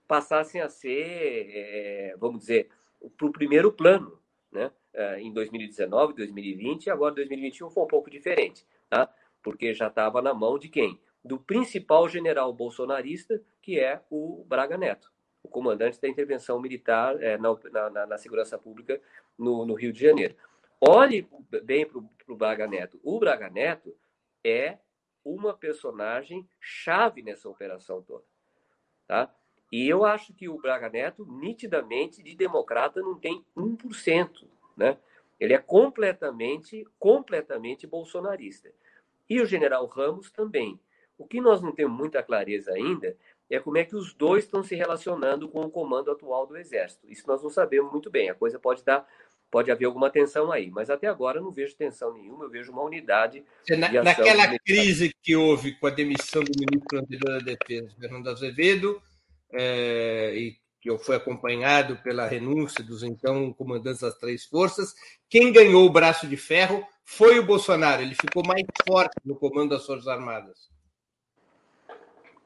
passassem a ser, é, vamos dizer, para o primeiro plano, né? É, em 2019, 2020 e agora 2021 foi um pouco diferente, tá? Porque já estava na mão de quem? Do principal general bolsonarista, que é o Braga Neto, o comandante da intervenção militar é, na, na, na, segurança pública no, no, Rio de Janeiro. Olhe bem para o Braga Neto. O Braga Neto é uma personagem chave nessa operação toda. Tá? E eu acho que o Braga Neto, nitidamente, de democrata, não tem 1%. Né? Ele é completamente, completamente bolsonarista. E o general Ramos também. O que nós não temos muita clareza ainda é como é que os dois estão se relacionando com o comando atual do Exército. Isso nós não sabemos muito bem. A coisa pode dar, pode haver alguma tensão aí, mas até agora eu não vejo tensão nenhuma. Eu vejo uma unidade. Na, de naquela crise que houve com a demissão do ministro anterior da Defesa, Fernando Azevedo, é, e que foi acompanhado pela renúncia dos então comandantes das três forças. Quem ganhou o braço de ferro foi o Bolsonaro. Ele ficou mais forte no comando das Forças Armadas.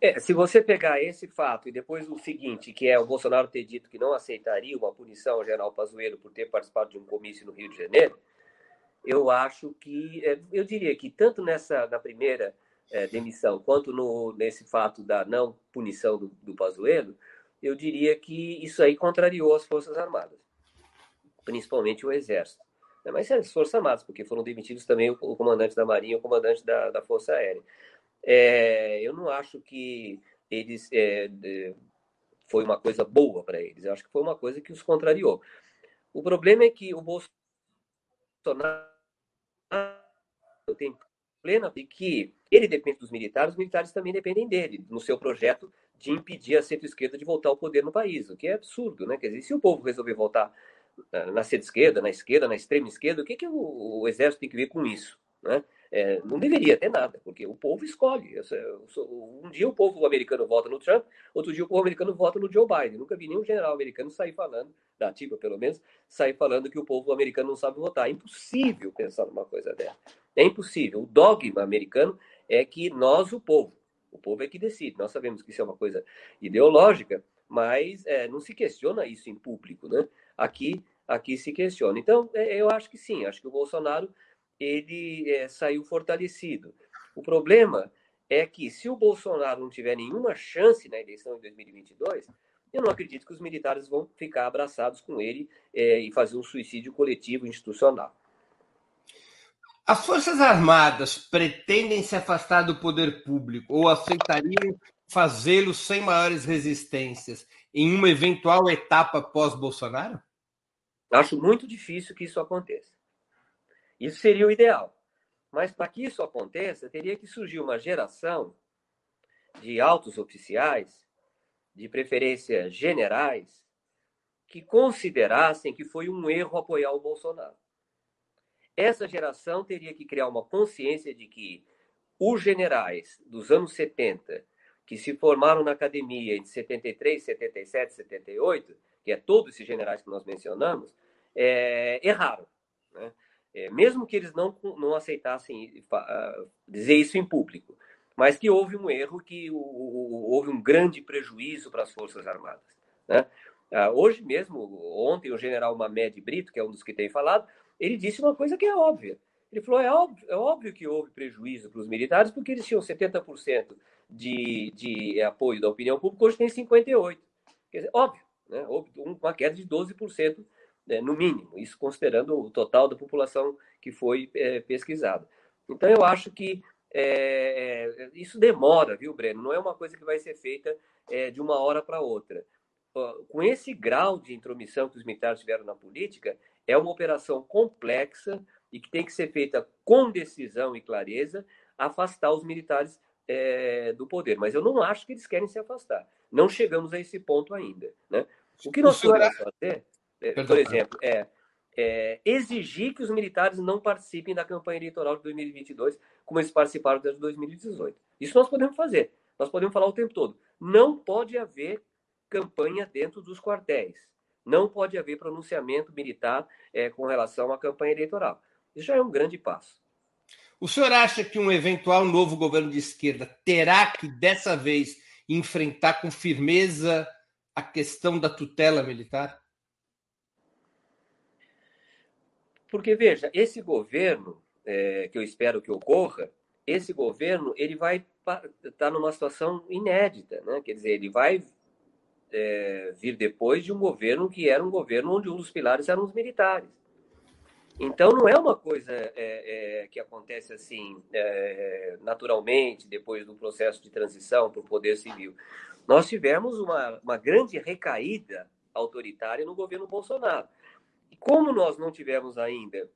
É, se você pegar esse fato e depois o seguinte, que é o Bolsonaro ter dito que não aceitaria uma punição ao general Pazuello por ter participado de um comício no Rio de Janeiro, eu acho que, é, eu diria que tanto nessa na primeira é, demissão quanto no, nesse fato da não punição do, do Pazuello, eu diria que isso aí contrariou as Forças Armadas, principalmente o Exército. Mas as Forças Armadas, porque foram demitidos também o, comandante da Marinha e o comandante da, da Força Aérea. É, eu não acho que eles é, foi uma coisa boa para eles. Eu acho que foi uma coisa que os contrariou. O problema é que o Bolsonaro tem plena de que ele depende dos militares, os militares também dependem dele, no seu projeto de impedir a centro-esquerda de voltar ao poder no país, o que é absurdo, né? Quer dizer, se o povo resolver voltar na centro-esquerda, na esquerda, na extrema esquerda, o que, que o, o, exército tem que ver com isso, né? É, não deveria ter nada, porque o povo escolhe. Um dia o povo americano vota no Trump, outro dia o povo americano vota no Joe Biden. Nunca vi nenhum general americano sair falando, da ativa pelo menos, sair falando que o povo americano não sabe votar. É impossível pensar numa coisa dessa. É impossível. O dogma americano é que nós, o povo, o povo é que decide. Nós sabemos que isso é uma coisa ideológica, mas é, não se questiona isso em público, né? Aqui, aqui se questiona. Então, é, eu acho que sim. Acho que o Bolsonaro ele é, saiu fortalecido. O problema é que se o Bolsonaro não tiver nenhuma chance na eleição de 2022, eu não acredito que os militares vão ficar abraçados com ele é, e fazer um suicídio coletivo institucional. As Forças Armadas pretendem se afastar do poder público ou aceitariam fazê-lo sem maiores resistências em uma eventual etapa pós-Bolsonaro? Acho muito difícil que isso aconteça. Isso seria o ideal. Mas para que isso aconteça, teria que surgir uma geração de altos oficiais, de preferência generais, que considerassem que foi um erro apoiar o Bolsonaro. Essa geração teria que criar uma consciência de que os generais dos anos 70, que se formaram na academia entre 73, 77, 78, que é todos esses generais que nós mencionamos, é, erraram. Né? É, mesmo que eles não, não aceitassem uh, dizer isso em público, mas que houve um erro, que houve um grande prejuízo para as Forças Armadas. Né? Uh, hoje mesmo, ontem, o general Mamed Brito, que é um dos que tem falado, ele disse uma coisa que é óbvia. Ele falou: é óbvio, é óbvio que houve prejuízo para os militares, porque eles tinham 70% de, de apoio da opinião pública, hoje tem 58%. Quer dizer, óbvio, né? houve uma queda de 12%, né, no mínimo, isso considerando o total da população que foi é, pesquisada. Então, eu acho que é, isso demora, viu, Breno? Não é uma coisa que vai ser feita é, de uma hora para outra. Com esse grau de intromissão que os militares tiveram na política, é uma operação complexa e que tem que ser feita com decisão e clareza, afastar os militares é, do poder. Mas eu não acho que eles querem se afastar. Não chegamos a esse ponto ainda. Né? O que nós podemos fazer, é, por exemplo, é, é, exigir que os militares não participem da campanha eleitoral de 2022, como eles participaram desde 2018. Isso nós podemos fazer. Nós podemos falar o tempo todo. Não pode haver campanha dentro dos quartéis não pode haver pronunciamento militar é, com relação à campanha eleitoral. Isso já é um grande passo. O senhor acha que um eventual novo governo de esquerda terá que, dessa vez, enfrentar com firmeza a questão da tutela militar? Porque, veja, esse governo, é, que eu espero que ocorra, esse governo ele vai estar tá numa situação inédita, né? Quer dizer, ele vai é, vir depois de um governo que era um governo onde um dos pilares eram os militares. Então, não é uma coisa é, é, que acontece assim, é, naturalmente, depois do processo de transição para o poder civil. Nós tivemos uma, uma grande recaída autoritária no governo Bolsonaro. Como nós não tivemos ainda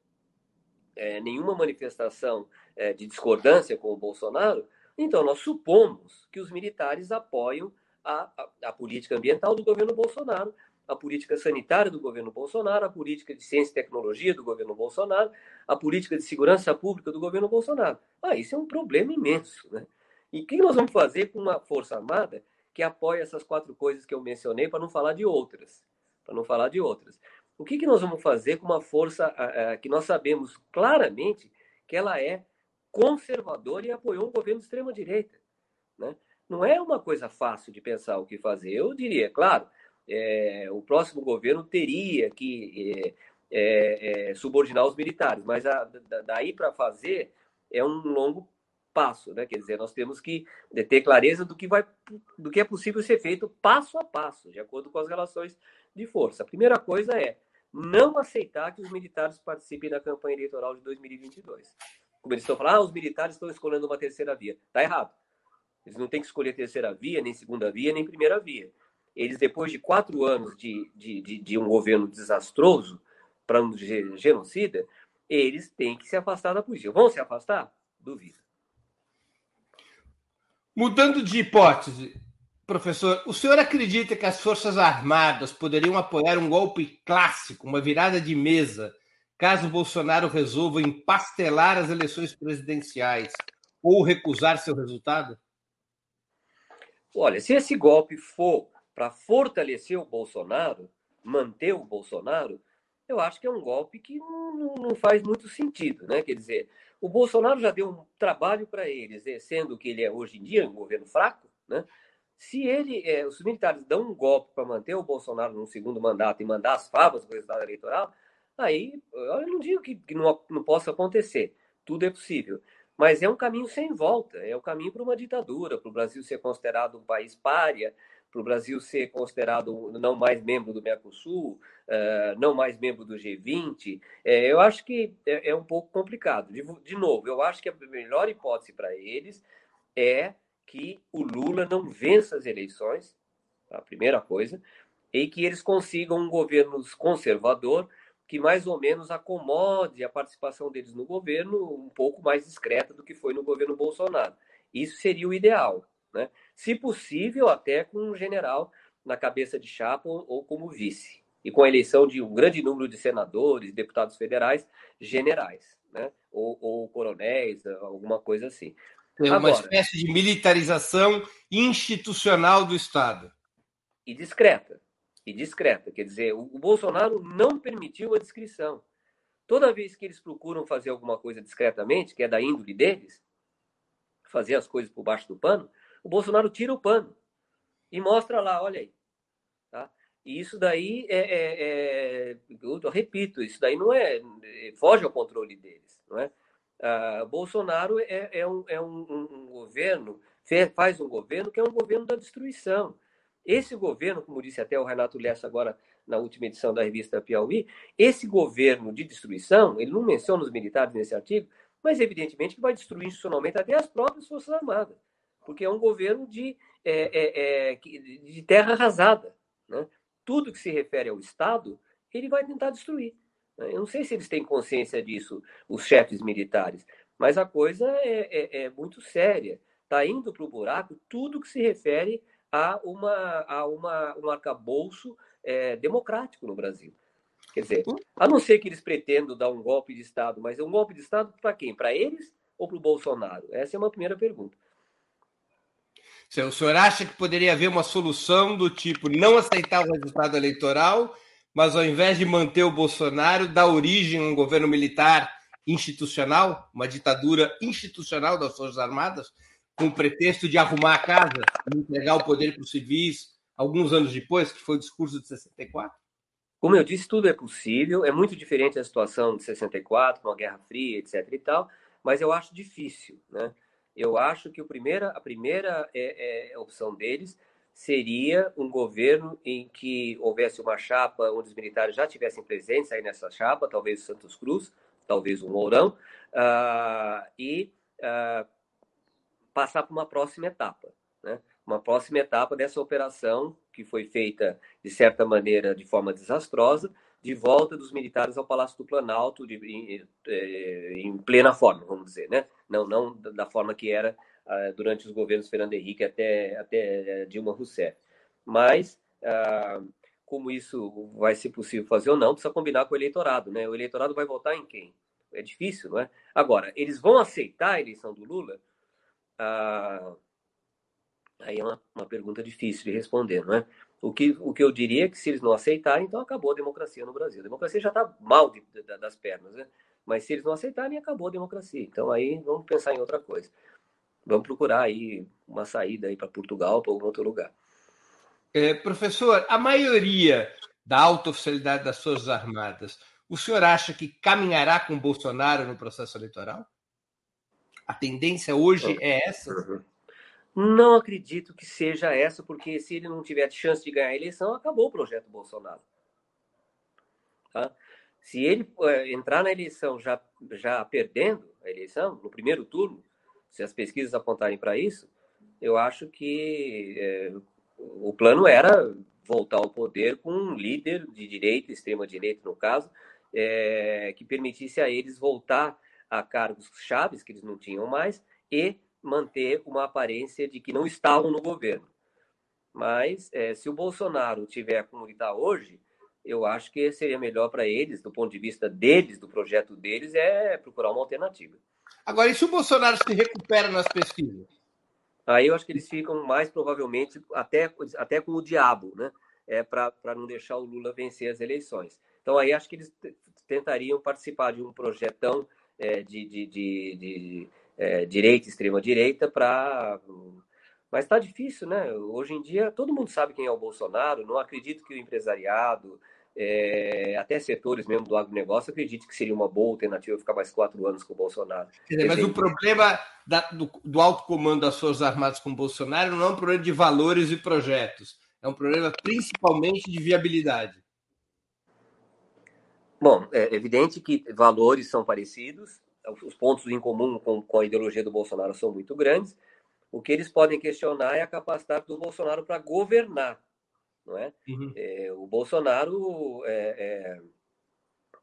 é, nenhuma manifestação é, de discordância com o Bolsonaro, então nós supomos que os militares apoiam a, a, a política ambiental do governo Bolsonaro a política sanitária do governo Bolsonaro, a política de ciência e tecnologia do governo Bolsonaro, a política de segurança pública do governo Bolsonaro. Ah, isso é um problema imenso. Né? E o que nós vamos fazer com uma Força Armada que apoia essas quatro coisas que eu mencionei, para não falar de outras? Para não falar de outras. O que, que nós vamos fazer com uma força que nós sabemos claramente que ela é conservadora e apoiou um governo de extrema-direita? Né? Não é uma coisa fácil de pensar o que fazer. Eu diria, claro, é, o próximo governo teria que é, é, é subordinar os militares, mas a, daí para fazer é um longo passo, né? Quer dizer, nós temos que ter clareza do que vai, do que é possível ser feito passo a passo, de acordo com as relações de força. A primeira coisa é não aceitar que os militares participem da campanha eleitoral de 2022. Como eles estão falando, ah, os militares estão escolhendo uma terceira via. Está errado. Eles não têm que escolher terceira via, nem segunda via, nem primeira via eles, depois de quatro anos de, de, de, de um governo desastroso, para um genocida, eles têm que se afastar da polícia. Vão se afastar? Duvido. Mudando de hipótese, professor, o senhor acredita que as Forças Armadas poderiam apoiar um golpe clássico, uma virada de mesa, caso Bolsonaro resolva empastelar as eleições presidenciais ou recusar seu resultado? Olha, se esse golpe for para fortalecer o Bolsonaro, manter o Bolsonaro, eu acho que é um golpe que não, não faz muito sentido, né? Quer dizer, o Bolsonaro já deu um trabalho para eles, né? sendo que ele é hoje em dia um governo fraco, né? Se ele, é, os militares dão um golpe para manter o Bolsonaro no segundo mandato e mandar as favas do resultado eleitoral, aí eu não digo que, que não, não possa acontecer. Tudo é possível. Mas é um caminho sem volta, é o um caminho para uma ditadura, para o Brasil ser considerado um país párea, para o Brasil ser considerado não mais membro do Mercosul, uh, não mais membro do G20, é, eu acho que é, é, um pouco complicado. De, de novo, eu acho que a melhor hipótese para eles é que o Lula não vença as eleições, a primeira coisa, e que eles consigam um governo conservador que mais ou menos acomode a participação deles no governo um pouco mais discreta do que foi no governo Bolsonaro. Isso seria o ideal né? se possível, até com um general na cabeça de chapa ou como vice, e com a eleição de um grande número de senadores, deputados federais, generais, né? ou, ou coronéis, alguma coisa assim. É uma Agora, espécie de militarização institucional do Estado. E discreta. E discreta. Quer dizer, o, o Bolsonaro não permitiu a descrição. Toda vez que eles procuram fazer alguma coisa discretamente, que é da índole deles, fazer as coisas por baixo do pano, o Bolsonaro tira o pano e mostra lá, olha aí. Tá? E isso daí é, é, é eu repito, isso daí não é, é foge ao controle deles, não é? Ah, Bolsonaro é, é, um, é um, um, governo, faz um governo que é um governo da destruição. Esse governo, como disse até o Renato Lessa agora na última edição da revista Piauí, esse governo de destruição, ele não menciona os militares nesse artigo, mas evidentemente que vai destruir institucionalmente até as próprias Forças Armadas porque é um governo de, é, é, é de terra arrasada. Né? Tudo que se refere ao Estado, ele vai tentar destruir. Eu não sei se eles têm consciência disso, os chefes militares, mas a coisa é, é, é muito séria. Está indo para o buraco tudo que se refere a, uma, a uma, um arcabouço é, democrático no Brasil. Quer dizer, a não ser que eles pretendam dar um golpe de Estado, mas é um golpe de Estado para quem? Para eles ou para o Bolsonaro? Essa é uma primeira pergunta. O senhor acha que poderia haver uma solução do tipo não aceitar o resultado eleitoral, mas ao invés de manter o Bolsonaro, dar origem a um governo militar institucional, uma ditadura institucional das Forças Armadas, com o pretexto de arrumar a casa entregar o poder para os civis alguns anos depois, que foi o discurso de 64? Como eu disse, tudo é possível, é muito diferente da situação de 64, uma Guerra Fria, etc. e tal, mas eu acho difícil, né? Eu acho que o primeira, a primeira é, é, opção deles seria um governo em que houvesse uma chapa onde os militares já tivessem presentes aí nessa chapa, talvez o Santos Cruz, talvez o Mourão, uh, e uh, passar para uma próxima etapa, né? Uma próxima etapa dessa operação que foi feita de certa maneira de forma desastrosa, de volta dos militares ao Palácio do Planalto de, em, eh, em, plena forma, vamos dizer, né? Não, não da forma que era uh, durante os governos Fernando Henrique até, até Dilma Rousseff. Mas, uh, como isso vai ser possível fazer ou não, precisa combinar com o eleitorado, né? O eleitorado vai votar em quem? É difícil, não é? Agora, eles vão aceitar a eleição do Lula? Uh, aí é uma, uma pergunta difícil de responder, não é? O que, o que eu diria é que se eles não aceitarem, então acabou a democracia no Brasil. A democracia já está mal de, de, das pernas, né? Mas se eles não aceitarem, acabou a democracia. Então aí vamos pensar em outra coisa. Vamos procurar aí uma saída aí para Portugal, para algum outro lugar. É, professor, a maioria da alta oficialidade das Forças Armadas, o senhor acha que caminhará com Bolsonaro no processo eleitoral? A tendência hoje é essa? Uhum. Não acredito que seja essa, porque se ele não tiver chance de ganhar a eleição, acabou o projeto Bolsonaro. Tá? Se ele é, entrar na eleição já, já perdendo a eleição, no primeiro turno, se as pesquisas apontarem para isso, eu acho que é, o plano era voltar ao poder com um líder de direita, extrema-direita no caso, é, que permitisse a eles voltar a cargos chaves que eles não tinham mais e manter uma aparência de que não estavam no governo. Mas é, se o Bolsonaro tiver como ele está hoje, eu acho que seria melhor para eles, do ponto de vista deles, do projeto deles, é procurar uma alternativa. Agora, e se o Bolsonaro se recupera nas pesquisas? Aí eu acho que eles ficam mais provavelmente até, até com o diabo, né? É, para não deixar o Lula vencer as eleições. Então aí acho que eles tentariam participar de um projetão é, de, de, de, de é, direita, extrema direita, para. Mas está difícil, né? Hoje em dia todo mundo sabe quem é o Bolsonaro. Não acredito que o empresariado, é, até setores mesmo do agronegócio, acredite que seria uma boa alternativa ficar mais quatro anos com o Bolsonaro. Dizer, mas o problema da, do, do alto comando das Forças Armadas com o Bolsonaro não é um problema de valores e projetos, é um problema principalmente de viabilidade. Bom, é evidente que valores são parecidos, os pontos em comum com, com a ideologia do Bolsonaro são muito grandes. O que eles podem questionar é a capacidade do Bolsonaro para governar, não é? Uhum. é o Bolsonaro é, é,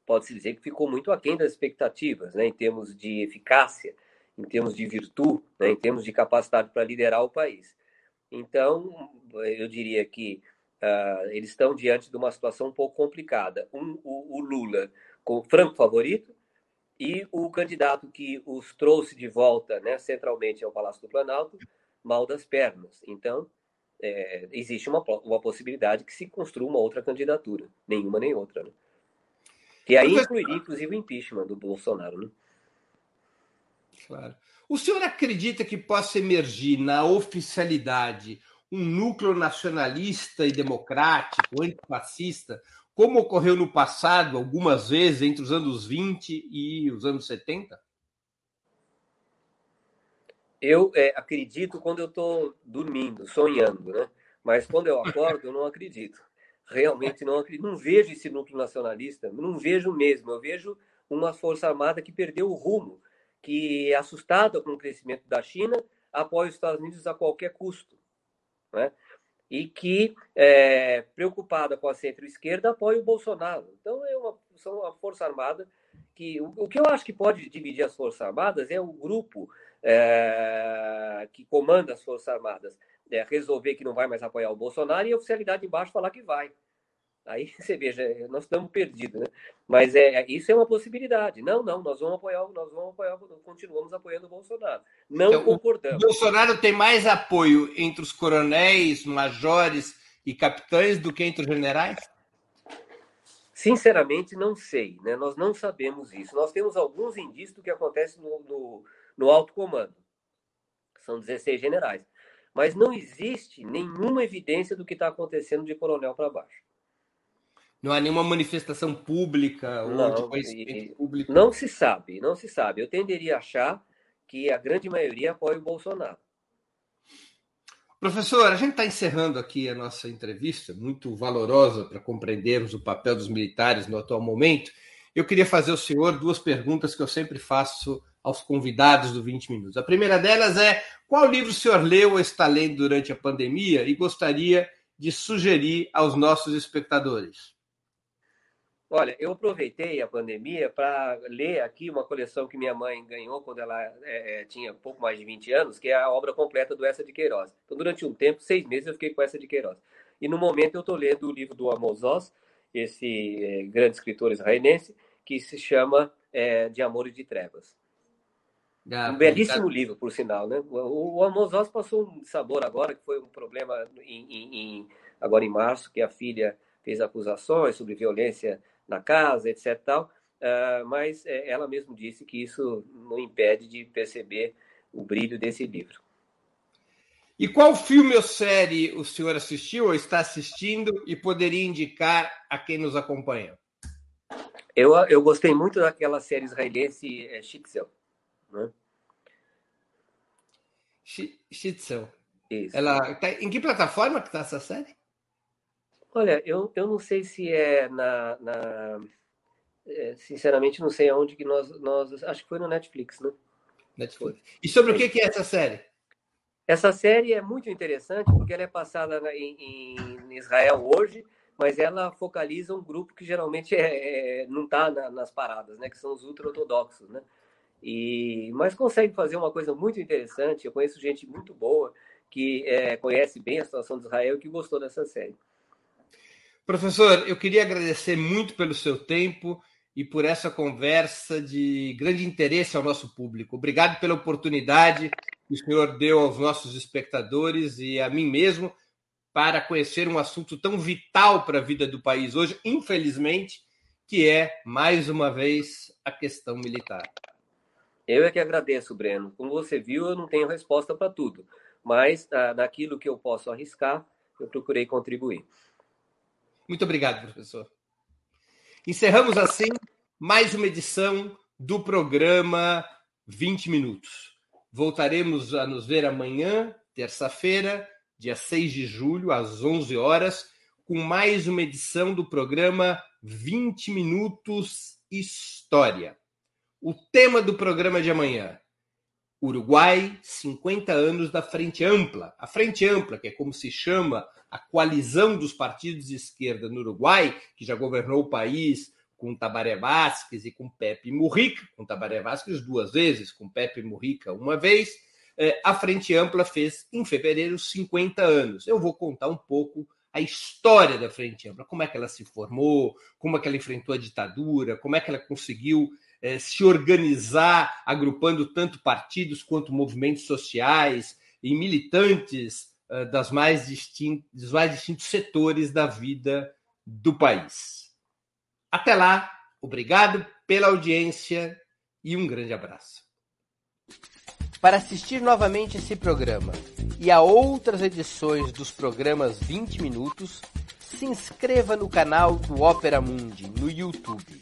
pode-se dizer que ficou muito aquém das expectativas, né, em termos de eficácia, em termos de virtude, né, em termos de capacidade para liderar o país. Então, eu diria que uh, eles estão diante de uma situação um pouco complicada. Um, o, o Lula, com franco favorito, e o candidato que os trouxe de volta né, centralmente ao Palácio do Planalto, mal das pernas. Então, é, existe uma, uma possibilidade que se construa uma outra candidatura, nenhuma nem outra. Né? Que aí incluiria, inclusive, o impeachment do Bolsonaro. Né? Claro. O senhor acredita que possa emergir na oficialidade um núcleo nacionalista e democrático, antifascista, como ocorreu no passado, algumas vezes, entre os anos 20 e os anos 70? Eu é, acredito quando eu estou dormindo, sonhando, né? Mas quando eu acordo, eu não acredito. Realmente não acredito. Não vejo esse núcleo nacionalista, não vejo mesmo. Eu vejo uma força armada que perdeu o rumo, que é assustada com o crescimento da China, apoia os Estados Unidos a qualquer custo. Né? e que, é, preocupada com a centro-esquerda, apoia o Bolsonaro. Então, é uma, são uma força armada que. O, o, que eu acho que pode dividir as Forças Armadas é o grupo é, que comanda as Forças Armadas é, resolver que não vai mais apoiar o Bolsonaro e a oficialidade embaixo falar que vai. Aí <laughs> você veja, nós estamos perdidos, né? Mas é, é, isso é uma possibilidade. Não, não, nós vamos apoiar, nós vamos apoiar, continuamos apoiando o Bolsonaro. Não então, concordamos. O Bolsonaro tem mais apoio entre os coronéis, majores e capitães do que entre os generais? Sinceramente, não sei. Né? Nós não sabemos isso. Nós temos alguns indícios do que acontece no, no, no alto comando. São 16 generais. Mas não existe nenhuma evidência do que está acontecendo de coronel para baixo. Não há nenhuma manifestação pública ou Não, de conhecimento público. Não se sabe, não se sabe. Eu tenderia a achar que a grande maioria apoia o Bolsonaro. Professor, a gente está encerrando aqui a nossa entrevista, muito valorosa para compreendermos o papel dos militares no atual momento. Eu queria fazer ao senhor duas perguntas que eu sempre faço aos convidados do 20 Minutos. A primeira delas é: qual livro o senhor leu ou está lendo durante a pandemia e gostaria de sugerir aos nossos espectadores? Olha, eu aproveitei a pandemia para ler aqui uma coleção que minha mãe ganhou quando ela é, é, tinha pouco mais de 20 anos, que é a obra completa do Essa de Queiroz. Então, durante um tempo, seis meses, eu fiquei com Essa de Queiroz. E no momento eu estou lendo o livro do Amos Oz, esse é, grande escritor israelense, que se chama é, De Amor e de Trevas. Ah, Um belíssimo livro, por sinal, né? O, o Amos Oz passou um sabor agora, que foi um problema em, em- em- agora em março, que a filha fez acusações sobre violência na casa, etc. Tal, Ah, mas é, ela mesma disse que isso não impede de perceber o brilho desse livro. E qual filme ou série o senhor assistiu ou está assistindo e poderia indicar a quem nos acompanha? Eu, eu gostei muito daquela série israelense é, Shitzel. Né? Shi- Shitzel. Isso. Ela tá, em que plataforma que está essa série? Olha, eu, eu não sei se é na. na- é, sinceramente, não sei aonde que nós, nós. Acho que foi no Netflix, né? Netflix. E sobre o que que é essa série? Essa série é muito interessante porque ela é passada na- em, em Israel hoje, mas ela focaliza um grupo que geralmente é, é- não está nas paradas, né? Que são os ultra-ortodoxos, né? E, mas consegue fazer uma coisa muito interessante. Eu conheço gente muito boa que é, conhece bem a situação de Israel e que gostou dessa série. Professor, eu queria agradecer muito pelo seu tempo e por essa conversa de grande interesse ao nosso público. Obrigado pela oportunidade que o senhor deu aos nossos espectadores e a mim mesmo para conhecer um assunto tão vital para a vida do país hoje, infelizmente, que é, mais uma vez, a questão militar. Eu é que agradeço, Breno. Como você viu, eu não tenho resposta para tudo, mas ah, naquilo que eu posso arriscar, eu procurei contribuir. Muito obrigado, professor. Encerramos assim mais uma edição do programa 20 Minutos. Voltaremos a nos ver amanhã, terça-feira, dia 6 de julho, às 11 horas, com mais uma edição do programa 20 Minutos História. O tema do programa de amanhã: Uruguai, 50 anos da Frente Ampla. A Frente Ampla, que é como se chama a coalizão dos partidos de esquerda no Uruguai, que já governou o país com Tabaré Vázquez e com Pepe Mujica, com Tabaré Vázquez duas vezes, com Pepe Mujica uma vez, eh, a Frente Ampla fez em fevereiro 50 anos. Eu vou contar um pouco a história da Frente Ampla, como é que ela se formou, como é que ela enfrentou a ditadura, como é que ela conseguiu eh, se organizar, agrupando tanto partidos quanto movimentos sociais e militantes eh, das mais distin- dos mais distintos setores da vida do país. Até lá, obrigado pela audiência e um grande abraço. Para assistir novamente esse programa e a outras edições dos programas 20 Minutos, se inscreva no canal do Opera Mundi no YouTube.